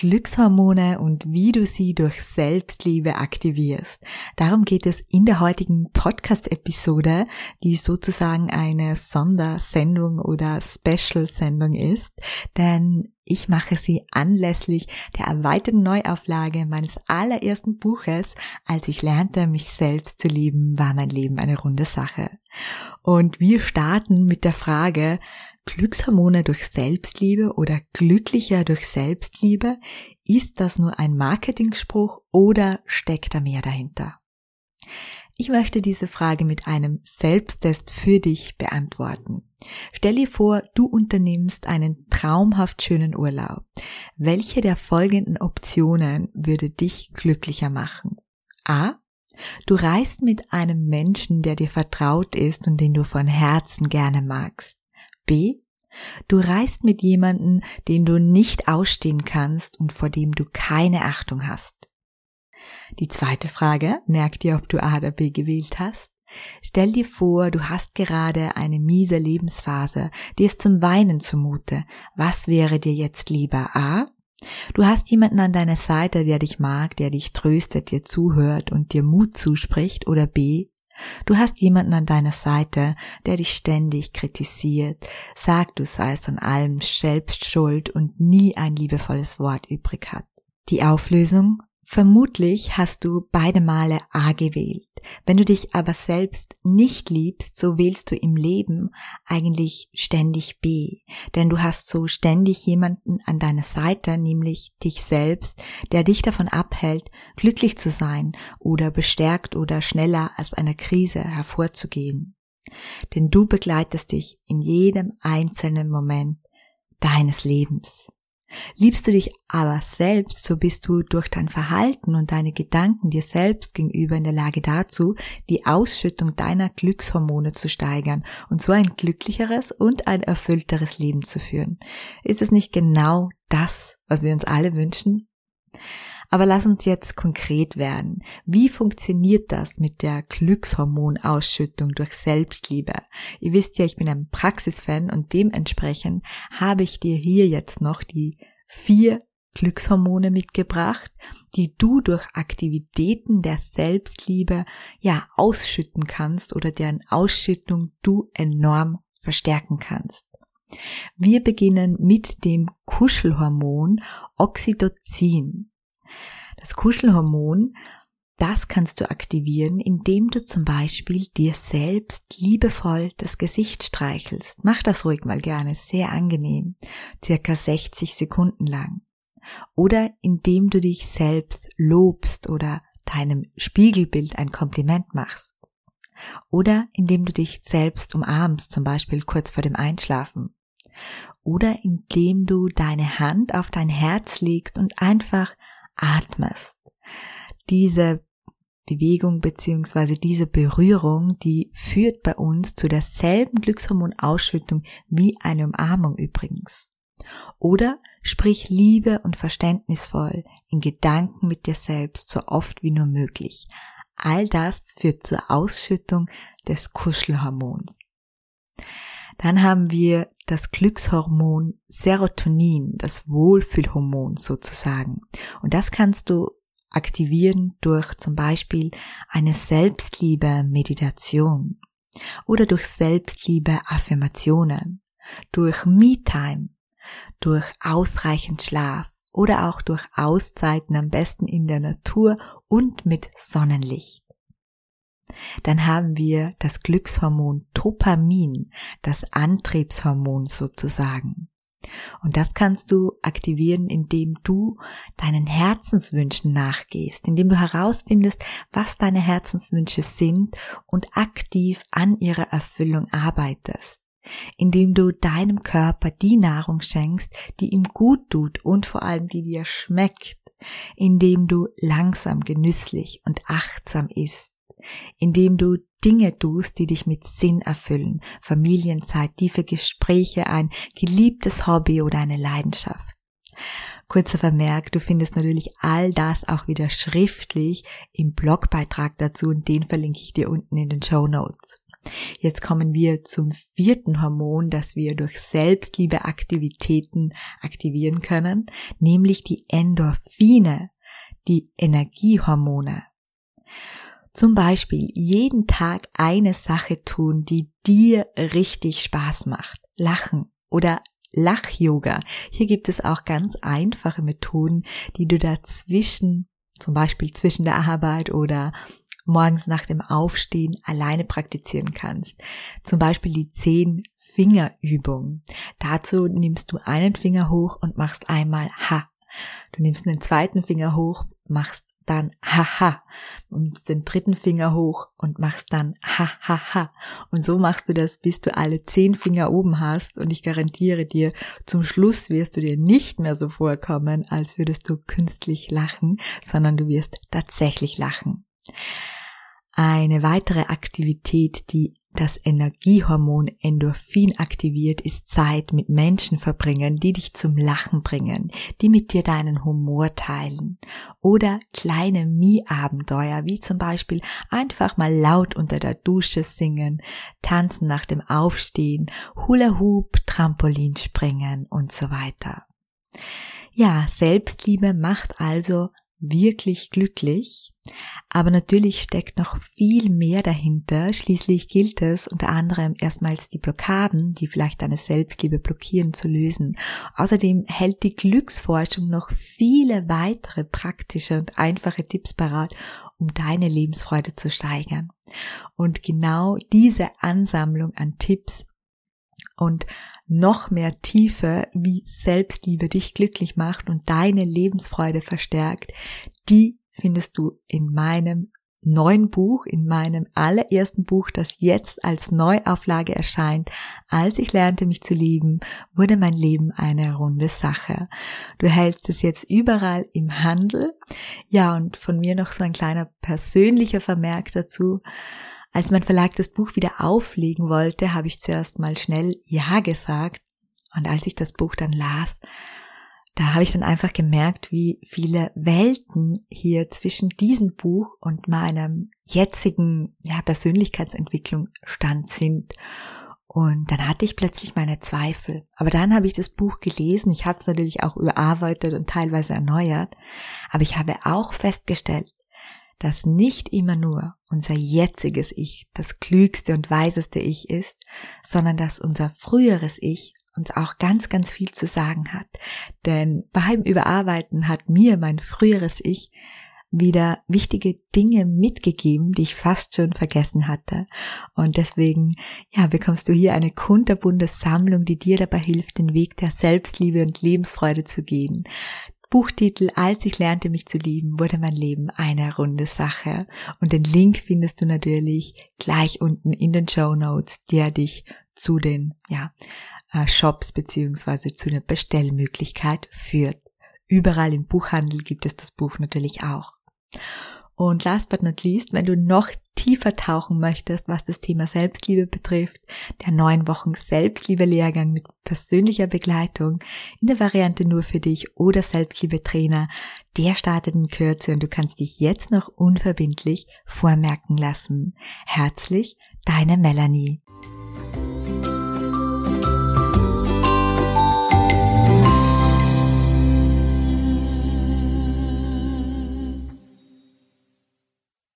Glückshormone und wie du sie durch Selbstliebe aktivierst. Darum geht es in der heutigen Podcast-Episode, die sozusagen eine Sondersendung oder Special-Sendung ist, denn ich mache sie anlässlich der erweiterten Neuauflage meines allerersten Buches, als ich lernte, mich selbst zu lieben, war mein Leben eine runde Sache. Und wir starten mit der Frage, Glückshormone durch Selbstliebe oder glücklicher durch Selbstliebe? Ist das nur ein Marketingspruch oder steckt da mehr dahinter? Ich möchte diese Frage mit einem Selbsttest für dich beantworten. Stell dir vor, du unternimmst einen traumhaft schönen Urlaub. Welche der folgenden Optionen würde dich glücklicher machen? A. Du reist mit einem Menschen, der dir vertraut ist und den du von Herzen gerne magst. B. Du reist mit jemanden, den du nicht ausstehen kannst und vor dem du keine Achtung hast. Die zweite Frage, merk dir, ob du A oder B gewählt hast. Stell dir vor, du hast gerade eine miese Lebensphase, dir ist zum Weinen zumute. Was wäre dir jetzt lieber? A. Du hast jemanden an deiner Seite, der dich mag, der dich tröstet, dir zuhört und dir Mut zuspricht, oder B. Du hast jemanden an deiner Seite, der dich ständig kritisiert, sagt, du seist an allem selbst schuld und nie ein liebevolles Wort übrig hat. Die Auflösung? Vermutlich hast du beide Male A gewählt. Wenn du dich aber selbst nicht liebst, so wählst du im Leben eigentlich ständig B. Denn du hast so ständig jemanden an deiner Seite, nämlich dich selbst, der dich davon abhält, glücklich zu sein oder bestärkt oder schneller aus einer Krise hervorzugehen. Denn du begleitest dich in jedem einzelnen Moment deines Lebens. Liebst du dich aber selbst, so bist du durch dein Verhalten und deine Gedanken dir selbst gegenüber in der Lage dazu, die Ausschüttung deiner Glückshormone zu steigern und so ein glücklicheres und ein erfüllteres Leben zu führen. Ist es nicht genau das, was wir uns alle wünschen? Aber lass uns jetzt konkret werden. Wie funktioniert das mit der Glückshormonausschüttung durch Selbstliebe? Ihr wisst ja, ich bin ein Praxisfan und dementsprechend habe ich dir hier jetzt noch die vier Glückshormone mitgebracht, die du durch Aktivitäten der Selbstliebe ja ausschütten kannst oder deren Ausschüttung du enorm verstärken kannst. Wir beginnen mit dem Kuschelhormon Oxytocin. Das Kuschelhormon, das kannst du aktivieren, indem du zum Beispiel dir selbst liebevoll das Gesicht streichelst. Mach das ruhig mal gerne, sehr angenehm, circa 60 Sekunden lang. Oder indem du dich selbst lobst oder deinem Spiegelbild ein Kompliment machst. Oder indem du dich selbst umarmst, zum Beispiel kurz vor dem Einschlafen. Oder indem du deine Hand auf dein Herz legst und einfach atmest. Diese Bewegung beziehungsweise diese Berührung, die führt bei uns zu derselben Glückshormonausschüttung wie eine Umarmung übrigens. Oder sprich liebe und verständnisvoll in Gedanken mit dir selbst so oft wie nur möglich. All das führt zur Ausschüttung des Kuschelhormons. Dann haben wir das Glückshormon Serotonin, das Wohlfühlhormon sozusagen. Und das kannst du aktivieren durch zum Beispiel eine Selbstliebe-Meditation oder durch Selbstliebe-Affirmationen, durch Me-Time, durch ausreichend Schlaf oder auch durch Auszeiten am besten in der Natur und mit Sonnenlicht. Dann haben wir das Glückshormon Dopamin, das Antriebshormon sozusagen. Und das kannst du aktivieren, indem du deinen Herzenswünschen nachgehst, indem du herausfindest, was deine Herzenswünsche sind und aktiv an ihrer Erfüllung arbeitest. indem du deinem Körper die Nahrung schenkst, die ihm gut tut und vor allem die dir schmeckt, indem du langsam, genüsslich und achtsam isst, indem du Dinge tust, die dich mit Sinn erfüllen, Familienzeit, tiefe Gespräche, ein geliebtes Hobby oder eine Leidenschaft. Kurzer Vermerk, du findest natürlich all das auch wieder schriftlich im Blogbeitrag dazu und den verlinke ich dir unten in den Show Notes. Jetzt kommen wir zum vierten Hormon, das wir durch Selbstliebeaktivitäten aktivieren können, nämlich die Endorphine, die Energiehormone. Zum Beispiel jeden Tag eine Sache tun, die dir richtig Spaß macht. Lachen oder Lach-Yoga. Hier gibt es auch ganz einfache Methoden, die du dazwischen, zum Beispiel zwischen der Arbeit oder morgens nach dem Aufstehen alleine praktizieren kannst. Zum Beispiel die zehn Fingerübung. Dazu nimmst du einen Finger hoch und machst einmal Ha. Du nimmst den zweiten Finger hoch, machst dann haha und den dritten Finger hoch und machst dann hahaha und so machst du das, bis du alle zehn Finger oben hast und ich garantiere dir, zum Schluss wirst du dir nicht mehr so vorkommen, als würdest du künstlich lachen, sondern du wirst tatsächlich lachen. Eine weitere Aktivität, die das Energiehormon Endorphin aktiviert, ist Zeit mit Menschen verbringen, die dich zum Lachen bringen, die mit dir deinen Humor teilen. Oder kleine Mie-Abenteuer, wie zum Beispiel einfach mal laut unter der Dusche singen, tanzen nach dem Aufstehen, Hula Hoop, Trampolin springen und so weiter. Ja, Selbstliebe macht also wirklich glücklich. Aber natürlich steckt noch viel mehr dahinter. Schließlich gilt es unter anderem erstmals die Blockaden, die vielleicht deine Selbstliebe blockieren, zu lösen. Außerdem hält die Glücksforschung noch viele weitere praktische und einfache Tipps parat, um deine Lebensfreude zu steigern. Und genau diese Ansammlung an Tipps und noch mehr Tiefe, wie Selbstliebe dich glücklich macht und deine Lebensfreude verstärkt, die findest du in meinem neuen Buch, in meinem allerersten Buch, das jetzt als Neuauflage erscheint. Als ich lernte, mich zu lieben, wurde mein Leben eine runde Sache. Du hältst es jetzt überall im Handel. Ja, und von mir noch so ein kleiner persönlicher Vermerk dazu. Als mein Verlag das Buch wieder auflegen wollte, habe ich zuerst mal schnell Ja gesagt. Und als ich das Buch dann las, da habe ich dann einfach gemerkt, wie viele Welten hier zwischen diesem Buch und meinem jetzigen ja, Persönlichkeitsentwicklung stand sind. Und dann hatte ich plötzlich meine Zweifel. Aber dann habe ich das Buch gelesen. Ich habe es natürlich auch überarbeitet und teilweise erneuert. Aber ich habe auch festgestellt, dass nicht immer nur unser jetziges Ich das klügste und weiseste Ich ist, sondern dass unser früheres Ich uns auch ganz, ganz viel zu sagen hat. Denn beim Überarbeiten hat mir mein früheres Ich wieder wichtige Dinge mitgegeben, die ich fast schon vergessen hatte. Und deswegen, ja, bekommst du hier eine kunterbunte Sammlung, die dir dabei hilft, den Weg der Selbstliebe und Lebensfreude zu gehen. Buchtitel Als ich lernte mich zu lieben, wurde mein Leben eine runde Sache. Und den Link findest du natürlich gleich unten in den Show Notes, der dich zu den ja, äh, Shops beziehungsweise zu einer Bestellmöglichkeit führt. Überall im Buchhandel gibt es das Buch natürlich auch. Und last but not least, wenn du noch tiefer tauchen möchtest, was das Thema Selbstliebe betrifft, der neun Wochen Selbstliebe-Lehrgang mit persönlicher Begleitung in der Variante nur für dich oder Selbstliebe-Trainer, der startet in Kürze und du kannst dich jetzt noch unverbindlich vormerken lassen. Herzlich, deine Melanie.